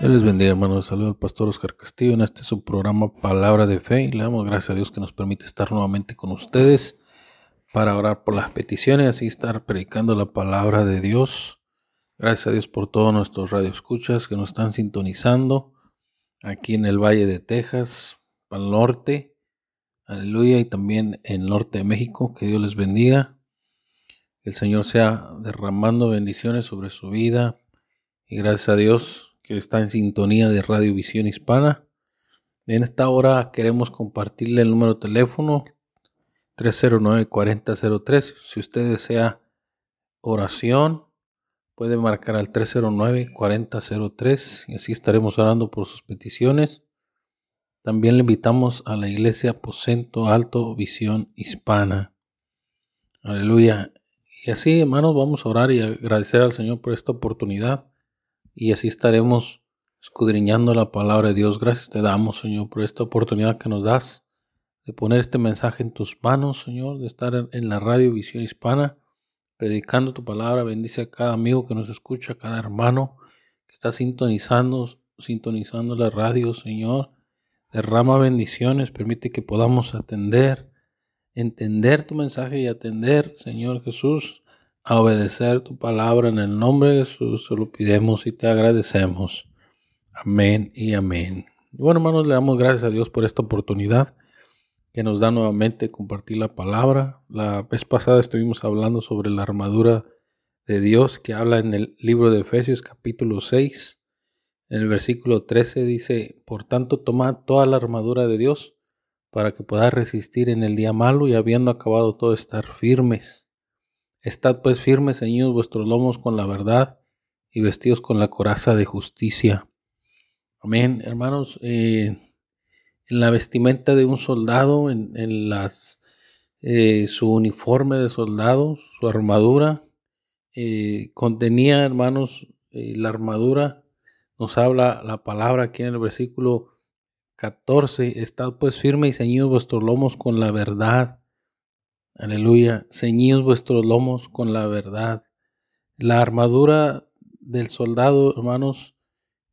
Dios les bendiga, hermanos. Saludo al pastor Oscar Castillo en este su programa Palabra de Fe. Y le damos gracias a Dios que nos permite estar nuevamente con ustedes para orar por las peticiones y estar predicando la palabra de Dios. Gracias a Dios por todos nuestros radioescuchas que nos están sintonizando aquí en el Valle de Texas, el norte. Aleluya. Y también en el norte de México. Que Dios les bendiga. Que el Señor sea derramando bendiciones sobre su vida. Y gracias a Dios que está en sintonía de Radio Visión Hispana. En esta hora queremos compartirle el número de teléfono 309-4003. Si usted desea oración, puede marcar al 309-4003 y así estaremos orando por sus peticiones. También le invitamos a la iglesia Aposento Alto Visión Hispana. Aleluya. Y así, hermanos, vamos a orar y agradecer al Señor por esta oportunidad y así estaremos escudriñando la palabra de Dios. Gracias te damos, Señor, por esta oportunidad que nos das de poner este mensaje en tus manos, Señor, de estar en la radio Visión Hispana, predicando tu palabra. Bendice a cada amigo que nos escucha, a cada hermano que está sintonizando, sintonizando la radio, Señor. Derrama bendiciones, permite que podamos atender, entender tu mensaje y atender, Señor Jesús, a obedecer tu palabra en el nombre de Jesús. Se lo pidemos y te agradecemos. Amén y amén. Y bueno, hermanos, le damos gracias a Dios por esta oportunidad que nos da nuevamente compartir la palabra. La vez pasada estuvimos hablando sobre la armadura de Dios que habla en el libro de Efesios capítulo 6. En el versículo 13 dice, por tanto, toma toda la armadura de Dios para que puedas resistir en el día malo y habiendo acabado todo estar firmes. Estad pues firmes, ceñidos vuestros lomos con la verdad y vestidos con la coraza de justicia. Amén, hermanos. Eh, en la vestimenta de un soldado, en, las, eh, su uniforme de soldado, su armadura, eh, contenía, hermanos, la armadura, nos habla la palabra aquí en el versículo 14, estad pues firmes y ceñidos vuestros lomos con la verdad Aleluya. Ceñíos vuestros lomos con la verdad. La armadura del soldado, hermanos,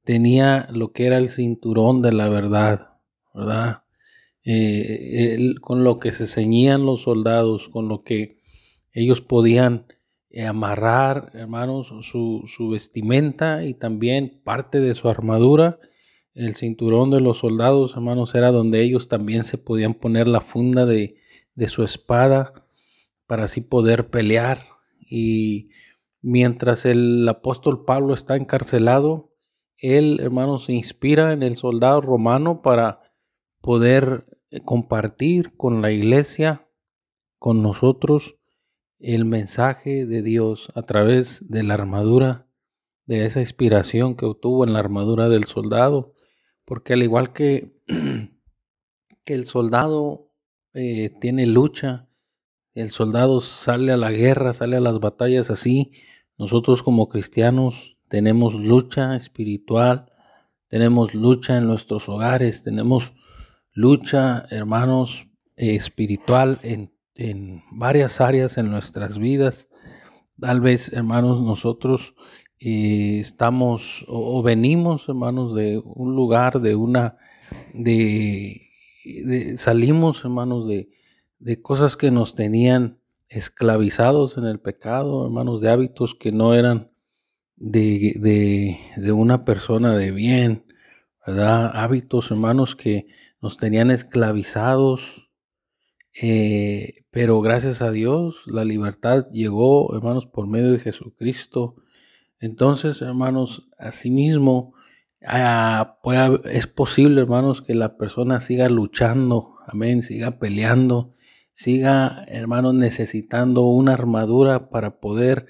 tenía lo que era el cinturón de la verdad, ¿verdad? Eh, con lo que se ceñían los soldados, con lo que ellos podían eh, amarrar, hermanos, su, su, vestimenta y también parte de su armadura. El cinturón de los soldados, hermanos, era donde ellos también se podían poner la funda de, de su espada para así poder pelear. Y mientras el apóstol Pablo está encarcelado, él, hermano, se inspira en el soldado romano para poder eh, compartir con la iglesia, con nosotros, el mensaje de Dios a través de la armadura, de esa inspiración que obtuvo en la armadura del soldado. Porque al igual que, que el soldado eh, tiene lucha, el soldado sale a la guerra, sale a las batallas así. Nosotros como cristianos tenemos lucha espiritual, tenemos lucha en nuestros hogares, tenemos lucha, hermanos, espiritual en, varias áreas en nuestras vidas. Tal vez, hermanos, nosotros eh, estamos o, venimos, hermanos, de un lugar, de una, de salimos, hermanos, de, de cosas que nos tenían esclavizados en el pecado, hermanos, de hábitos que no eran de, de, una persona de bien, ¿verdad? Hábitos, hermanos, que nos tenían esclavizados, eh, pero gracias a Dios la libertad llegó, hermanos, por medio de Jesucristo. Entonces, hermanos, asimismo, ah, es posible, hermanos, que la persona siga luchando, amén, siga peleando, siga, hermanos, necesitando una armadura para poder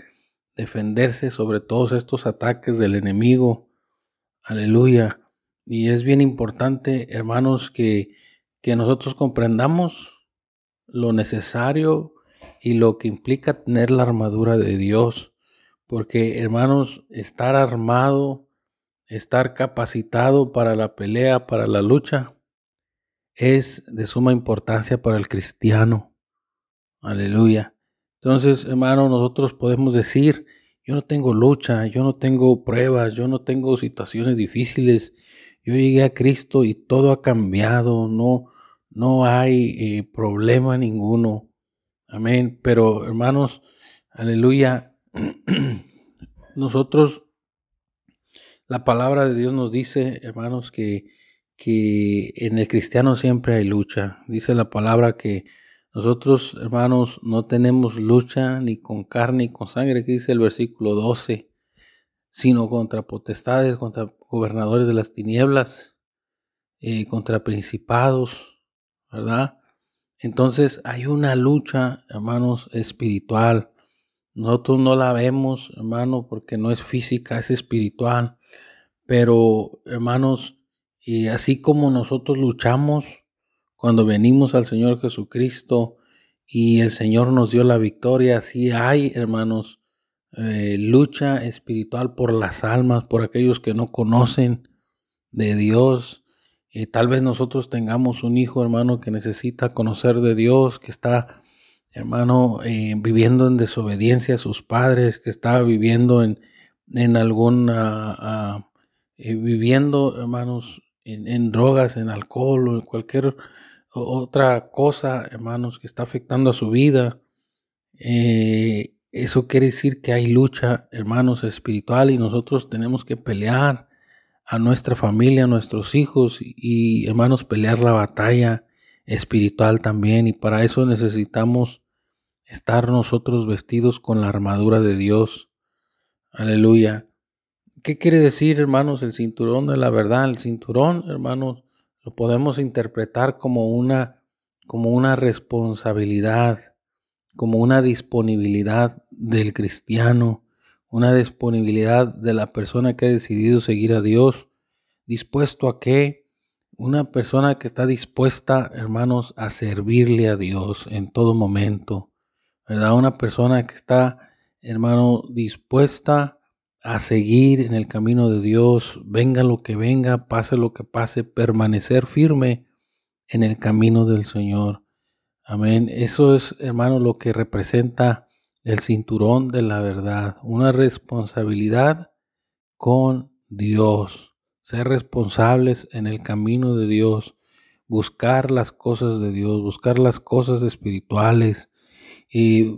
defenderse sobre todos estos ataques del enemigo. Aleluya. Y es bien importante, hermanos, que, que nosotros comprendamos lo necesario y lo que implica tener la armadura de Dios. Porque, hermanos, estar armado, estar capacitado para la pelea, para la lucha, es de suma importancia para el cristiano. Aleluya. Entonces, hermano, nosotros podemos decir, yo no tengo lucha, yo no tengo pruebas, yo no tengo situaciones difíciles, yo llegué a Cristo y todo ha cambiado, no, no hay eh, problema ninguno. Amén. Pero hermanos, aleluya, nosotros, la palabra de Dios nos dice, hermanos, que, que en el cristiano siempre hay lucha. Dice la palabra que nosotros, hermanos, no tenemos lucha ni con carne ni con sangre, que dice el versículo 12 sino contra potestades, contra gobernadores de las tinieblas, eh, contra principados, ¿verdad? Entonces hay una lucha, hermanos, espiritual. Nosotros no la vemos, hermano, porque no es física, es espiritual. Pero, hermanos, y así como nosotros luchamos cuando venimos al Señor Jesucristo y el Señor nos dio la victoria, así hay, hermanos, eh, lucha espiritual por las almas, por aquellos que no conocen de Dios. eh, tal vez nosotros tengamos un hijo, hermano, que necesita conocer de Dios, que está, hermano, eh, viviendo en desobediencia a sus padres, que está viviendo en, en alguna, ah, viviendo, hermanos, en, drogas, en alcohol o en cualquier otra cosa, hermanos, que está afectando a su vida. Eso quiere decir que hay lucha, hermanos, espiritual y nosotros tenemos que pelear a nuestra familia, a nuestros hijos y, hermanos, pelear la batalla espiritual también. Y para eso necesitamos estar nosotros vestidos con la armadura de Dios. Aleluya. ¿Qué quiere decir, hermanos, el cinturón de la verdad? El cinturón, hermanos, lo podemos interpretar como una, como una responsabilidad como una disponibilidad del cristiano, una disponibilidad de la persona que ha decidido seguir a Dios, dispuesto a qué? Una persona que está dispuesta, hermanos, a servirle a Dios en todo momento, ¿verdad? Una persona que está, hermano, dispuesta a seguir en el camino de Dios, venga lo que venga, pase lo que pase, permanecer firme en el camino del Señor. Amén. Eso es, hermano, lo que representa el cinturón de la verdad. Una responsabilidad con Dios. Ser responsables en el camino de Dios. Buscar las cosas de Dios. Buscar las cosas espirituales. Y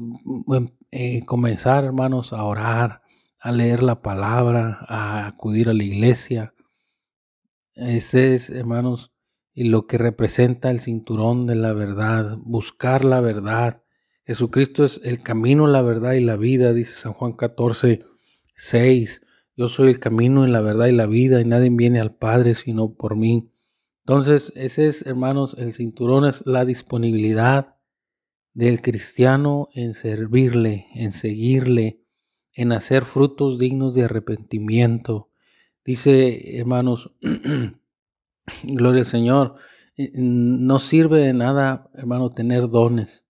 eh, comenzar, hermanos, a orar, a leer la palabra, a acudir a la iglesia. Ese es, hermanos, lo que representa el cinturón de la verdad, buscar la verdad. Jesucristo es el camino, la verdad y la vida, dice San Juan 14, 6. Yo soy el camino y la verdad y la vida y nadie viene al Padre sino por mí. Entonces, ese es, hermanos, el cinturón es la disponibilidad del cristiano en servirle, en seguirle, en hacer frutos dignos de arrepentimiento. Dice, hermanos, Gloria al Señor. Eh, no sirve de nada, hermano, tener dones,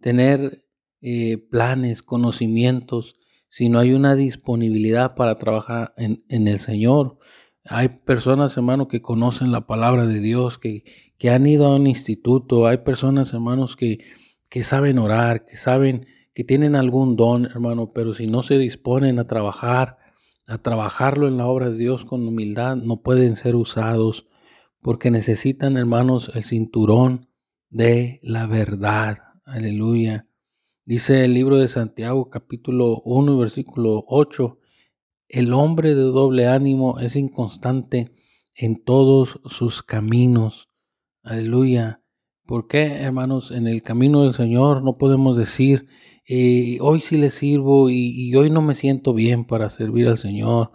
tener eh, planes, conocimientos, si no hay una disponibilidad para trabajar en, el Señor. Hay personas, hermano, que conocen la palabra de Dios, que, que han ido a un instituto. Hay personas, hermanos, que, que saben orar, que saben, que tienen algún don, hermano, pero si no se disponen a trabajar, a trabajarlo en la obra de Dios con humildad, no pueden ser usados porque necesitan, hermanos, el cinturón de la verdad. Aleluya. Dice el libro de Santiago capítulo 1 versículo 8, el hombre de doble ánimo es inconstante en todos sus caminos. Aleluya. ¿Por qué, hermanos, en el camino del Señor no podemos decir, hoy sí le sirvo y, hoy no me siento bien para servir al Señor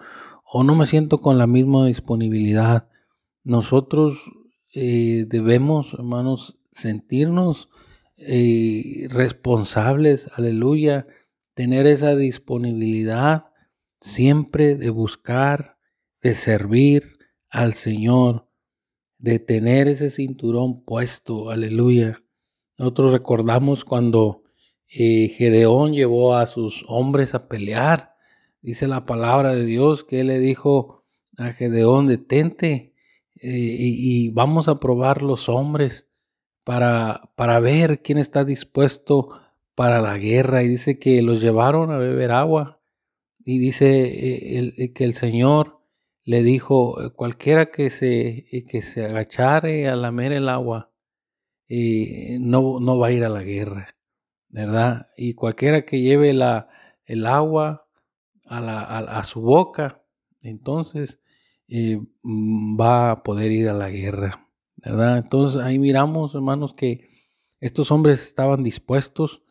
o no me siento con la misma disponibilidad? Nosotros eh, debemos, hermanos, sentirnos eh, responsables, aleluya, tener esa disponibilidad siempre de buscar, de servir al Señor de tener ese cinturón puesto, aleluya. Nosotros recordamos cuando eh, Gedeón llevó a sus hombres a pelear. Dice la palabra de Dios que él le dijo a Gedeón, detente eh, y, vamos a probar los hombres para, para ver quién está dispuesto para la guerra. Y dice que los llevaron a beber agua. Y dice eh, que el Señor le dijo, eh, cualquiera que se, eh, que se agachare a lamer el agua, eh, no, no va a ir a la guerra, ¿verdad? Y cualquiera que lleve la, el agua a, la, a, su boca, entonces mm, va a poder ir a la guerra, ¿verdad? Entonces ahí miramos, hermanos, que estos hombres estaban dispuestos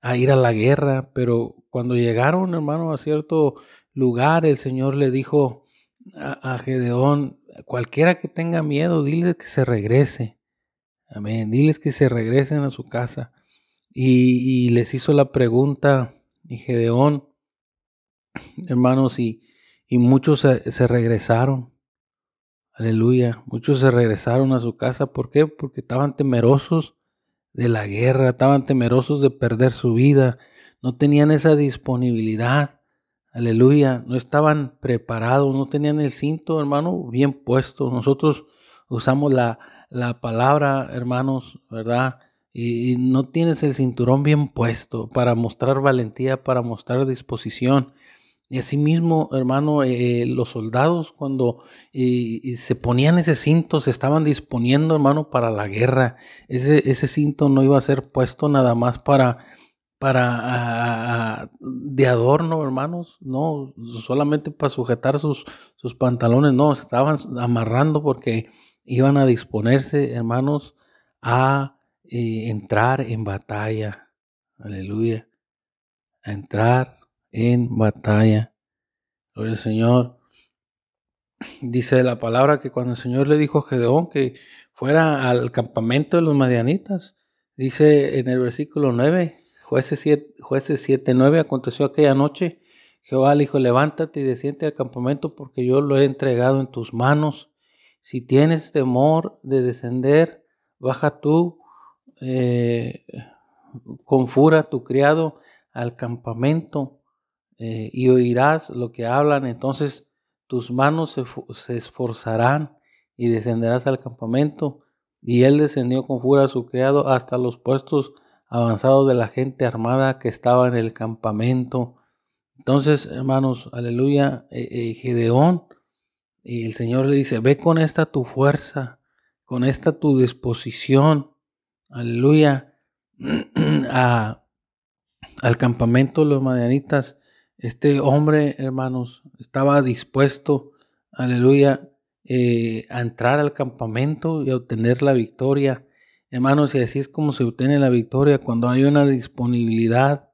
a ir a la guerra, pero cuando llegaron, hermano, a cierto lugar, el Señor le dijo, a, Gedeón, cualquiera que tenga miedo, diles que se regrese. Amén. Diles que se regresen a su casa. Y, les hizo la pregunta, y Gedeón, hermanos, y, y muchos se, regresaron. Aleluya. Muchos se regresaron a su casa. ¿Por qué? Porque estaban temerosos de la guerra, estaban temerosos de perder su vida, no tenían esa disponibilidad. Aleluya, no estaban preparados, no tenían el cinto, hermano, bien puesto. Nosotros usamos la, la palabra, hermanos, ¿verdad? Y, no tienes el cinturón bien puesto para mostrar valentía, para mostrar disposición. Y asimismo, hermano, eh, los soldados cuando eh, se ponían ese cinto, se estaban disponiendo, hermano, para la guerra. Ese, ese cinto no iba a ser puesto nada más para para de adorno, hermanos, no solamente para sujetar sus, sus pantalones, no, estaban amarrando porque iban a disponerse, hermanos, a eh, entrar en batalla. Aleluya. A entrar en batalla. Gloria al Señor. Dice la palabra que cuando el Señor le dijo a Gedeón que fuera al campamento de los madianitas, dice en el versículo 9, Jueces 7, jueces 9, aconteció aquella noche, Jehová le dijo, levántate y desciende al campamento porque yo lo he entregado en tus manos. Si tienes temor de descender, baja tú eh, con fura tu criado al campamento eh, y oirás lo que hablan. Entonces tus manos se, se esforzarán y descenderás al campamento. Y él descendió con fura a su criado hasta los puestos avanzado de la gente armada que estaba en el campamento. Entonces, hermanos, aleluya, eh, Gedeón, y el Señor le dice, ve con esta tu fuerza, con esta tu disposición, aleluya, al campamento de los madianitas. Este hombre, hermanos, estaba dispuesto, aleluya, eh, a entrar al campamento y a obtener la victoria. Hermanos, y así es como se obtiene la victoria cuando hay una disponibilidad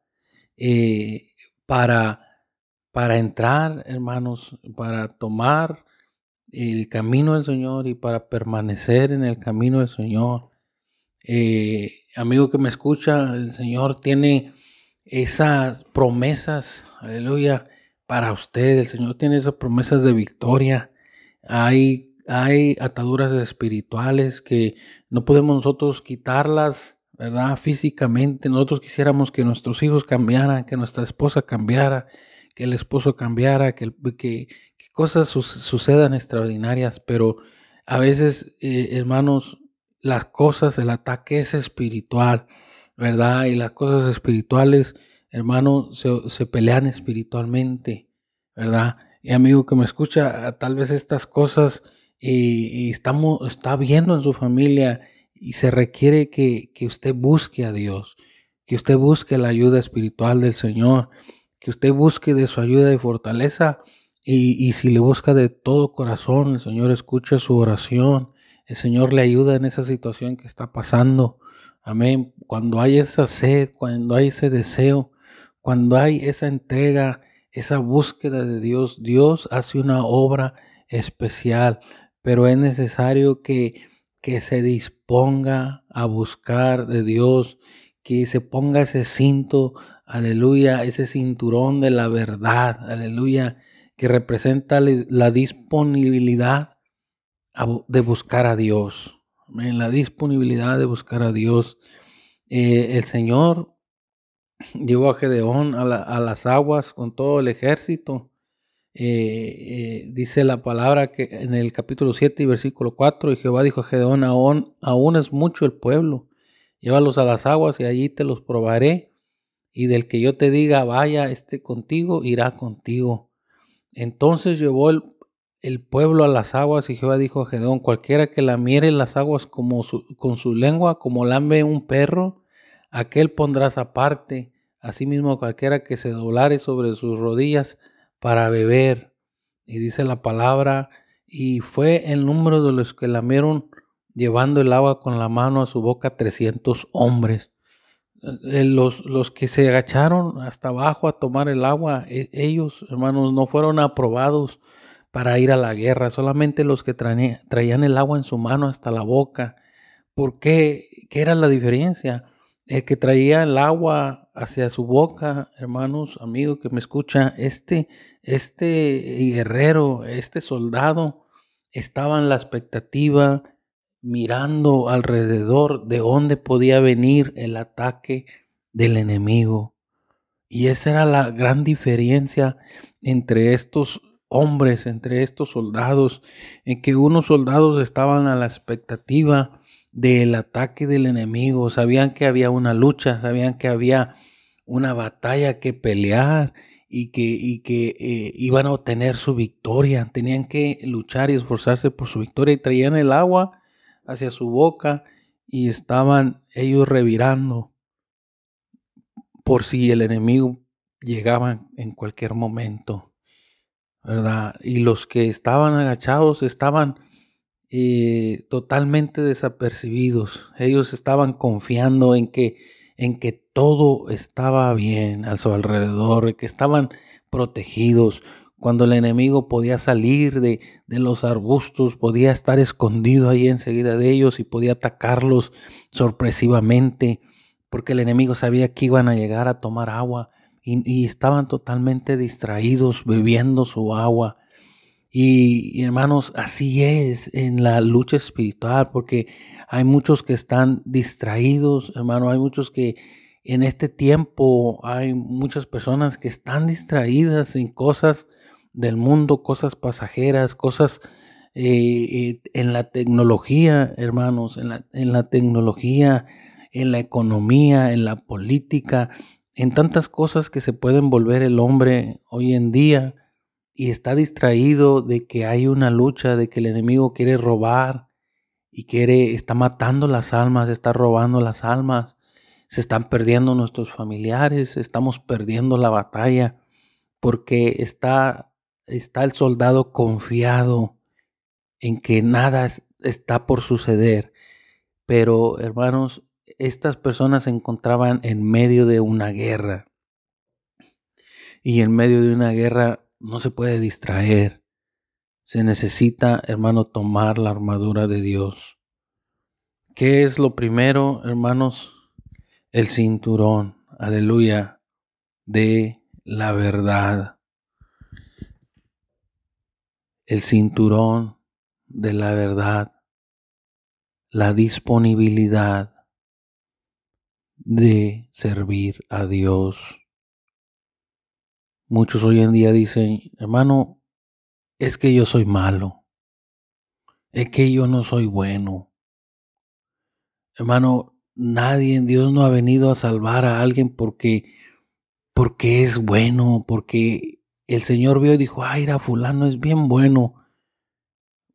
eh, para, para entrar, hermanos, para tomar el camino del Señor y para permanecer en el camino del Señor. Eh, amigo que me escucha, el Señor tiene esas promesas, aleluya, para usted. El Señor tiene esas promesas de victoria. Hay hay ataduras espirituales que no podemos nosotros quitarlas, ¿verdad? Físicamente, nosotros quisiéramos que nuestros hijos cambiaran, que nuestra esposa cambiara, que el esposo cambiara, que, que, cosas sucedan extraordinarias, pero a veces, eh, hermanos, las cosas, el ataque es espiritual, ¿verdad? Y las cosas espirituales, hermano, se, se pelean espiritualmente, ¿verdad? Y amigo que me escucha, tal vez estas cosas y, estamos, está viendo en su familia y se requiere que, usted busque a Dios, que usted busque la ayuda espiritual del Señor, que usted busque de su ayuda y fortaleza. Y, y si le busca de todo corazón, el Señor escucha su oración, el Señor le ayuda en esa situación que está pasando. Amén. Cuando hay esa sed, cuando hay ese deseo, cuando hay esa entrega, esa búsqueda de Dios, Dios hace una obra especial, pero es necesario que, que se disponga a buscar de Dios, que se ponga ese cinto, aleluya, ese cinturón de la verdad, aleluya, que representa la disponibilidad de buscar a Dios, en la disponibilidad de buscar a Dios. Eh, el Señor llevó a Gedeón a, las aguas con todo el ejército. Eh, eh, dice la palabra que en el capítulo 7 y versículo 4, y Jehová dijo a Gedeón, aún, aún es mucho el pueblo, llévalos a las aguas y allí te los probaré, y del que yo te diga, vaya este contigo, irá contigo. Entonces llevó el, el pueblo a las aguas y Jehová dijo a Gedeón, cualquiera que lamiere las aguas como con su lengua, como lambe un perro, aquel pondrás aparte. Asimismo, cualquiera que se doblare sobre sus rodillas para beber. Y dice la palabra, y fue el número de los que lamieron llevando el agua con la mano a su boca trescientos hombres. Eh, los, los, que se agacharon hasta abajo a tomar el agua, e, ellos, hermanos, no fueron aprobados para ir a la guerra, solamente los que traían el agua en su mano hasta la boca. ¿Por qué? ¿Qué era la diferencia? El que traía el agua hacia su boca, hermanos, amigos que me escucha, este, este guerrero, este soldado, estaba en la expectativa, mirando alrededor de dónde podía venir el ataque del enemigo. Y esa era la gran diferencia entre estos hombres, entre estos soldados, en que unos soldados estaban a la expectativa del ataque del enemigo, sabían que había una lucha, sabían que había una batalla que pelear y que, eh, iban a obtener su victoria, tenían que luchar y esforzarse por su victoria y traían el agua hacia su boca y estaban ellos revirando por si el enemigo llegaba en cualquier momento. Y los que estaban agachados estaban eh, totalmente desapercibidos. Ellos estaban confiando en que, en que todo estaba bien a su alrededor, que estaban protegidos. Cuando el enemigo podía salir de, de los arbustos, podía estar escondido ahí enseguida de ellos y podía atacarlos sorpresivamente, porque el enemigo sabía que iban a llegar a tomar agua y, estaban totalmente distraídos bebiendo su agua. Y, hermanos, así es en la lucha espiritual, porque hay muchos que están distraídos, hermano, hay muchos que en este tiempo hay muchas personas que están distraídas en cosas del mundo, cosas pasajeras, cosas eh, eh, en la tecnología, hermanos, en la, en la tecnología, en la economía, en la política, en tantas cosas que se pueden volver el hombre hoy en día y está distraído de que hay una lucha, de que el enemigo quiere robar y quiere, está matando las almas, está robando las almas, se están perdiendo nuestros familiares, estamos perdiendo la batalla porque está, está el soldado confiado en que nada está por suceder. Pero hermanos, estas personas se encontraban en medio de una guerra. Y en medio de una guerra no se puede distraer. Se necesita, hermano, tomar la armadura de Dios. ¿Qué es lo primero, hermanos? El cinturón, aleluya, de la verdad. El cinturón de la verdad. La disponibilidad de servir a Dios. Muchos hoy en día dicen, hermano, es que yo soy malo, es que yo no soy bueno. Hermano, nadie en Dios no ha venido a salvar a alguien porque porque es bueno, porque el Señor vio y dijo, ay, era fulano es bien bueno,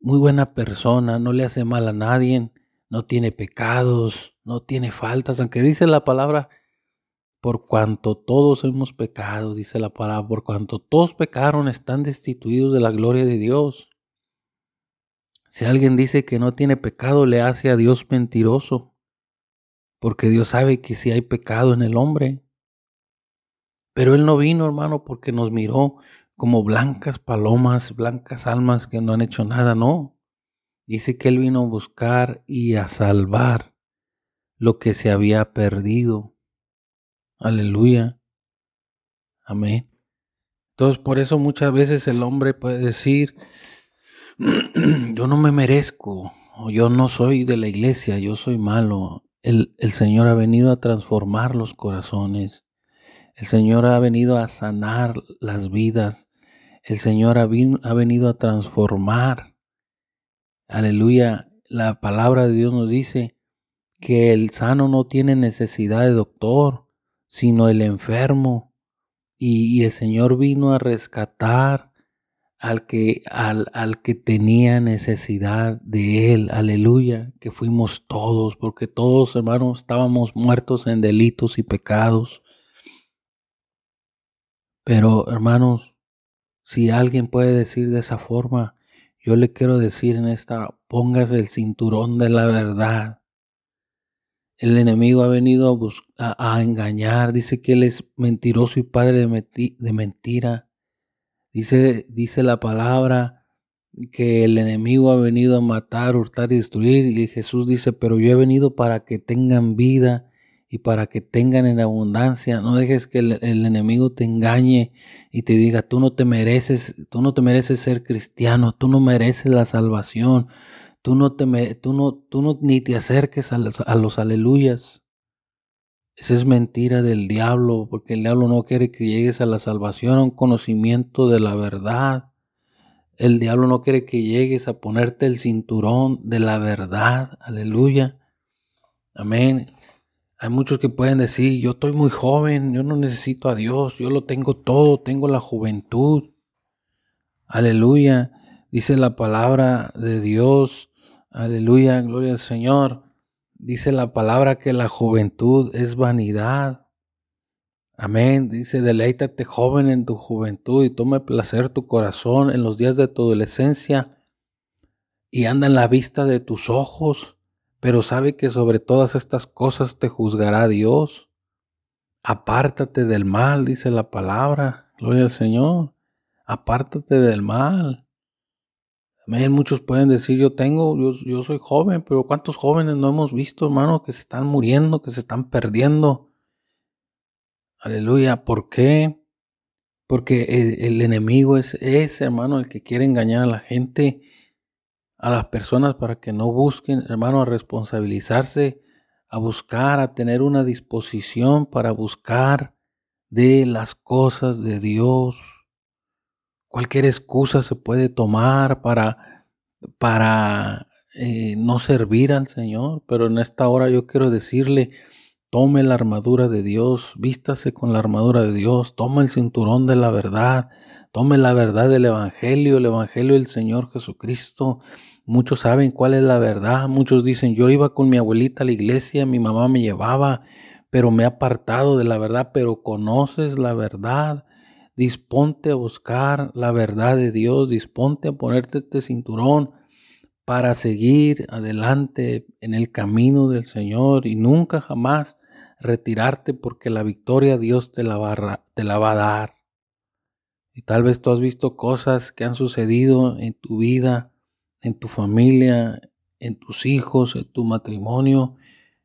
muy buena persona, no le hace mal a nadie, no tiene pecados, no tiene faltas, aunque dice la palabra, por cuanto todos hemos pecado, dice la palabra, por cuanto todos pecaron, están destituidos de la gloria de Dios. Si alguien dice que no tiene pecado, le hace a Dios mentiroso, porque Dios sabe que si hay pecado en el hombre. Pero Él no vino, hermano, porque nos miró como blancas palomas, blancas almas que no han hecho nada, no. Dice que Él vino a buscar y a salvar lo que se había perdido. Aleluya. Amén. Entonces, por eso muchas veces el hombre puede decir, yo no me merezco, o yo no soy de la iglesia, yo soy malo. El, Señor ha venido a transformar los corazones. El Señor ha venido a sanar las vidas. El Señor ha, ha venido a transformar. Aleluya. La palabra de Dios nos dice que el sano no tiene necesidad de doctor, sino el enfermo. Y, el Señor vino a rescatar al que, al, al que tenía necesidad de Él. Aleluya, que fuimos todos, porque todos, hermanos, estábamos muertos en delitos y pecados. Pero, hermanos, si alguien puede decir de esa forma, yo le quiero decir en esta, póngase el cinturón de la verdad. El enemigo ha venido a, a, engañar, dice que él es mentiroso y padre de, de mentira. Dice, dice la palabra que el enemigo ha venido a matar, hurtar y destruir. Y Jesús dice, pero yo he venido para que tengan vida y para que tengan en abundancia. No dejes que el, enemigo te engañe y te diga, tú no te mereces, tú no te mereces ser cristiano, tú no mereces la salvación, tú no te, tú no, tú no ni te acerques a los, a los aleluyas. Esa es mentira del diablo, porque el diablo no quiere que llegues a la salvación, a un conocimiento de la verdad. El diablo no quiere que llegues a ponerte el cinturón de la verdad. Aleluya. Amén. Hay muchos que pueden decir, yo estoy muy joven, yo no necesito a Dios, yo lo tengo todo, tengo la juventud. Aleluya. Dice la palabra de Dios. Aleluya, gloria al Señor. Dice la palabra que la juventud es vanidad. Amén. Dice, deleítate joven en tu juventud y tome placer tu corazón en los días de tu adolescencia y anda en la vista de tus ojos, pero sabe que sobre todas estas cosas te juzgará Dios. Apártate del mal, dice la palabra. Gloria al Señor. Apártate del mal. Amén. Muchos pueden decir, yo tengo, yo, yo, soy joven, pero ¿cuántos jóvenes no hemos visto, hermano, que se están muriendo, que se están perdiendo? Aleluya. ¿Por qué? Porque el, el enemigo es ese, hermano, el que quiere engañar a la gente, a las personas para que no busquen, hermano, a responsabilizarse, a buscar, a tener una disposición para buscar de las cosas de Dios. Cualquier excusa se puede tomar para, para eh, no servir al Señor, pero en esta hora yo quiero decirle, tome la armadura de Dios, vístase con la armadura de Dios, tome el cinturón de la verdad, tome la verdad del Evangelio, el Evangelio del Señor Jesucristo. Muchos saben cuál es la verdad, muchos dicen, yo iba con mi abuelita a la iglesia, mi mamá me llevaba, pero me he apartado de la verdad, pero conoces la verdad disponte a buscar la verdad de Dios, disponte a ponerte este cinturón para seguir adelante en el camino del Señor y nunca jamás retirarte porque la victoria Dios te la va, te la va a dar. Y tal vez tú has visto cosas que han sucedido en tu vida, en tu familia, en tus hijos, en tu matrimonio,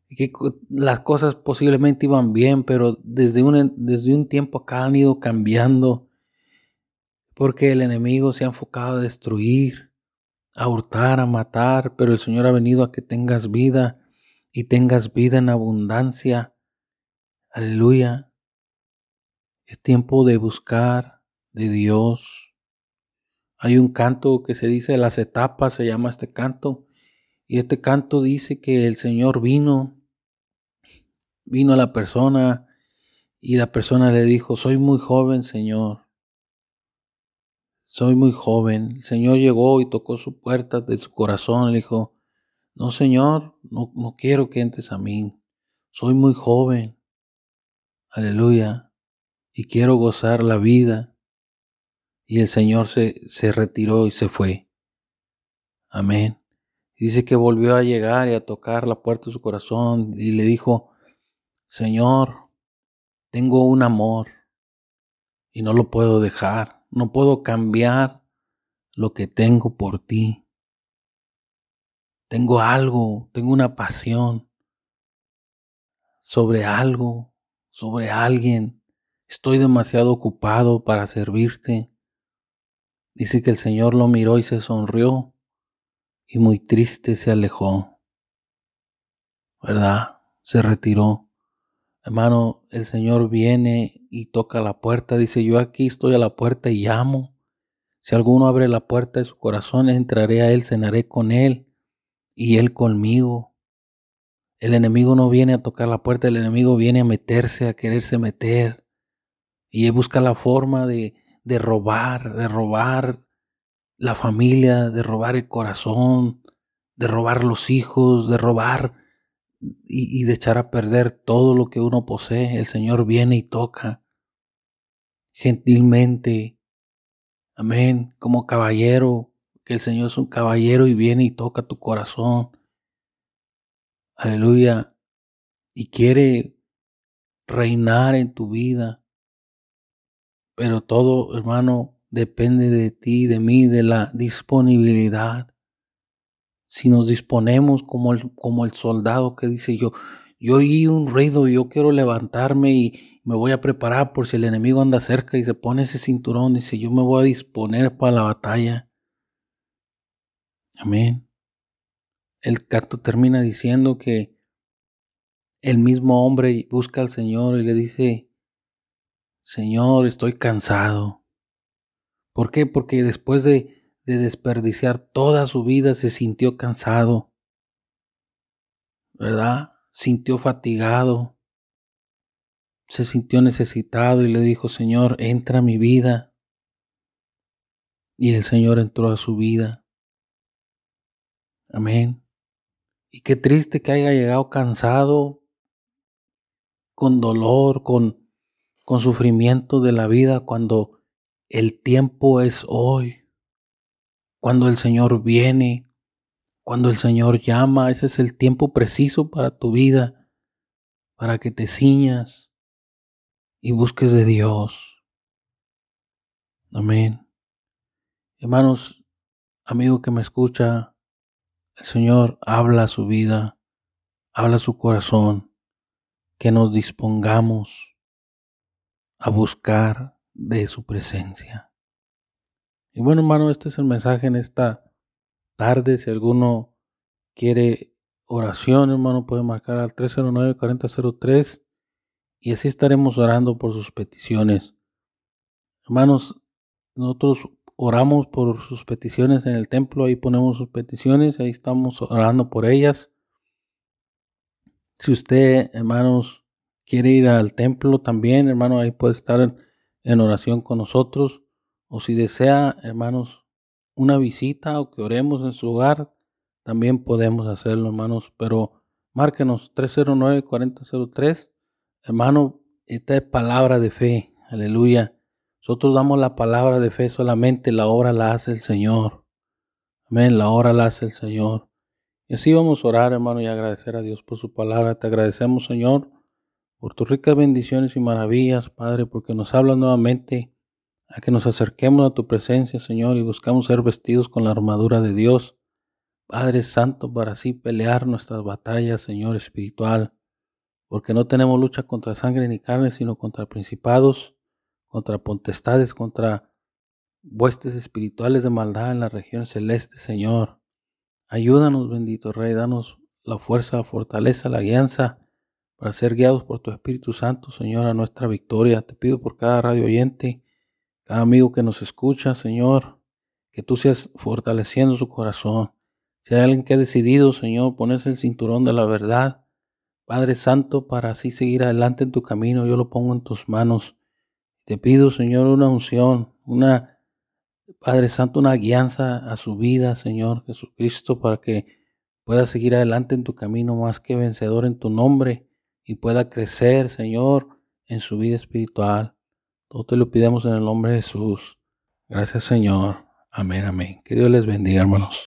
que las cosas posiblemente iban bien, pero desde un, desde un tiempo acá han ido cambiando, porque el enemigo se ha enfocado a destruir, a hurtar, a matar, pero el Señor ha venido a que tengas vida y tengas vida en abundancia. Aleluya. Es tiempo de buscar de Dios. Hay un canto que se dice las etapas, se llama este canto. Y este canto dice que el Señor vino Vino la persona y la persona le dijo, soy muy joven, Señor. Soy muy joven. El Señor llegó y tocó su puerta de su corazón. Le dijo, no, Señor, no, no quiero que entres a mí. Soy muy joven. Aleluya. Y quiero gozar la vida. Y el Señor se, se retiró y se fue. Amén. Dice que volvió a llegar y a tocar la puerta de su corazón y le dijo, Señor, tengo un amor y no lo puedo dejar, no puedo cambiar lo que tengo por ti. Tengo algo, tengo una pasión sobre algo, sobre alguien. Estoy demasiado ocupado para servirte. Dice que el Señor lo miró y se sonrió y muy triste se alejó. ¿Verdad? Se retiró. Hermano, el Señor viene y toca la puerta. Dice, yo aquí estoy a la puerta y llamo. Si alguno abre la puerta de su corazón, entraré a Él, cenaré con Él y Él conmigo. El enemigo no viene a tocar la puerta, el enemigo viene a meterse, a quererse meter. Y busca la forma de, de robar, de robar la familia, de robar el corazón, de robar los hijos, de robar y, de echar a perder todo lo que uno posee. El Señor viene y toca gentilmente. Amén. Como caballero, que el Señor es un caballero y viene y toca tu corazón. Aleluya. Y quiere reinar en tu vida. Pero todo, hermano, depende de ti, de mí, de la disponibilidad. Si nos disponemos como el, como el soldado que dice yo, yo oí un ruido, yo quiero levantarme y me voy a preparar por si el enemigo anda cerca y se pone ese cinturón, dice yo me voy a disponer para la batalla. Amén. El canto termina diciendo que el mismo hombre busca al Señor y le dice, Señor, estoy cansado. ¿Por qué? Porque después de, desperdiciar toda su vida se sintió cansado, ¿verdad? Sintió fatigado, se sintió necesitado y le dijo, Señor, entra a mi vida. Y el Señor entró a su vida. Amén. Y qué triste que haya llegado cansado, con dolor, con, con sufrimiento de la vida, cuando el tiempo es hoy. Cuando el Señor viene, cuando el Señor llama, ese es el tiempo preciso para tu vida, para que te ciñas y busques de Dios. Amén. Hermanos, amigo que me escucha, el Señor habla su vida, habla su corazón, que nos dispongamos a buscar de su presencia. Y bueno, hermano, este es el mensaje en esta tarde. Si alguno quiere oración, hermano, puede marcar al 309-4003 y así estaremos orando por sus peticiones. Hermanos, nosotros oramos por sus peticiones en el templo, ahí ponemos sus peticiones, ahí estamos orando por ellas. Si usted, hermanos, quiere ir al templo también, hermano, ahí puede estar en oración con nosotros o si desea, hermanos, una visita o que oremos en su hogar, también podemos hacerlo, hermanos, pero márquenos 309-4003. Hermano, esta es palabra de fe, aleluya. Nosotros damos la palabra de fe solamente, la obra la hace el Señor. Amén, la obra la hace el Señor. Y así vamos a orar, hermano, y agradecer a Dios por su palabra. Te agradecemos, Señor por tus ricas bendiciones y maravillas, Padre, porque nos hablas nuevamente a que nos acerquemos a tu presencia, Señor, y buscamos ser vestidos con la armadura de Dios. Padre Santo, para así pelear nuestras batallas, Señor espiritual, porque no tenemos lucha contra sangre ni carne, sino contra principados, contra potestades, contra huestes espirituales de maldad en la región celeste, Señor. Ayúdanos, bendito Rey, danos la fuerza, la fortaleza, la guianza para ser guiados por tu Espíritu Santo, Señor, a nuestra victoria. Te pido por cada radio oyente, cada amigo que nos escucha, Señor, que tú seas fortaleciendo su corazón. Si hay alguien que ha decidido, Señor, ponerse el cinturón de la verdad, Padre Santo, para así seguir adelante en tu camino, yo lo pongo en tus manos. Te pido, Señor, una unción, una, Padre Santo, una guianza a su vida, Señor Jesucristo, para que pueda seguir adelante en tu camino más que vencedor en tu nombre y pueda crecer, Señor, en su vida espiritual. Todo te lo pidamos en el nombre de Jesús. Gracias, Señor. Amén, amén. Que Dios les bendiga, hermanos.